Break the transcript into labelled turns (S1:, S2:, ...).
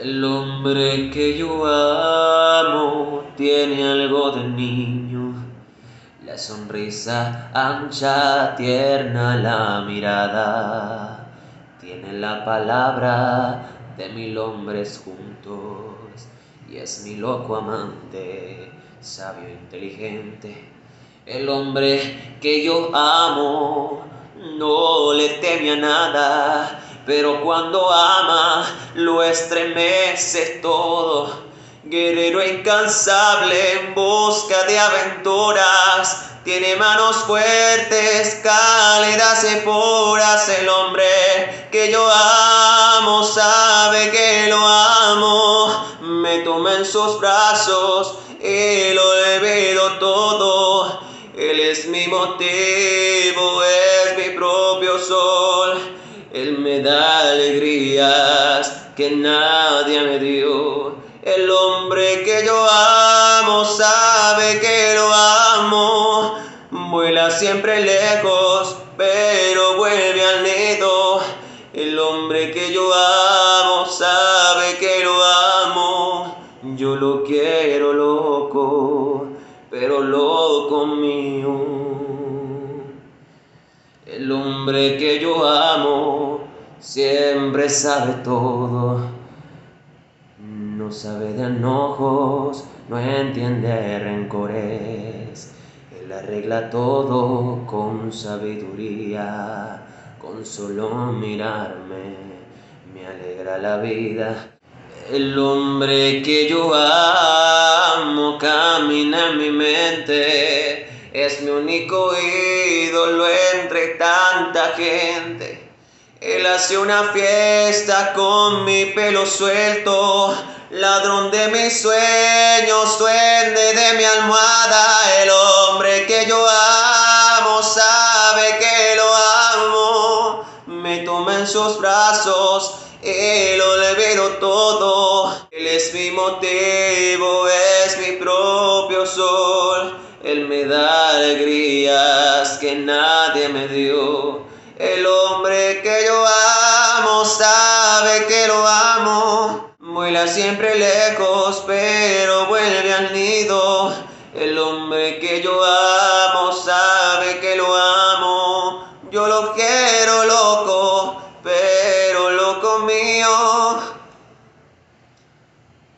S1: El hombre que yo amo tiene algo de niño, la sonrisa ancha, tierna la mirada, tiene la palabra de mil hombres juntos. Y es mi loco amante, sabio, inteligente. El hombre que yo amo no le teme a nada pero cuando ama lo estremece todo. Guerrero incansable en busca de aventuras, tiene manos fuertes, cálidas y puras. El hombre que yo amo sabe que lo amo. Me toma en sus brazos y lo olvido todo. Él es mi motivo, es mi propio sol. Él me da alegrías que nadie me dio. El hombre que yo amo sabe que lo amo. Vuela siempre lejos, pero vuelve al nido. El hombre que yo amo sabe que lo amo. Yo lo quiero loco, pero loco mío. El hombre que yo amo siempre sabe todo. No sabe de enojos, no entiende rencores. Él arregla todo con sabiduría. Con solo mirarme me alegra la vida. El hombre que yo amo camina en mi mente es mi único ídolo tanta gente. Él hace una fiesta con mi pelo suelto, ladrón de mis sueños, duende de mi almohada, el hombre que yo amo sabe que lo amo, me toma en sus brazos lo olvido todo, él es mi motivo, es mi propio sol. Él me da alegrías que nadie me dio. El hombre que yo amo sabe que lo amo. Vuela siempre lejos, pero vuelve al nido. El hombre que yo amo sabe que lo amo. Yo lo quiero.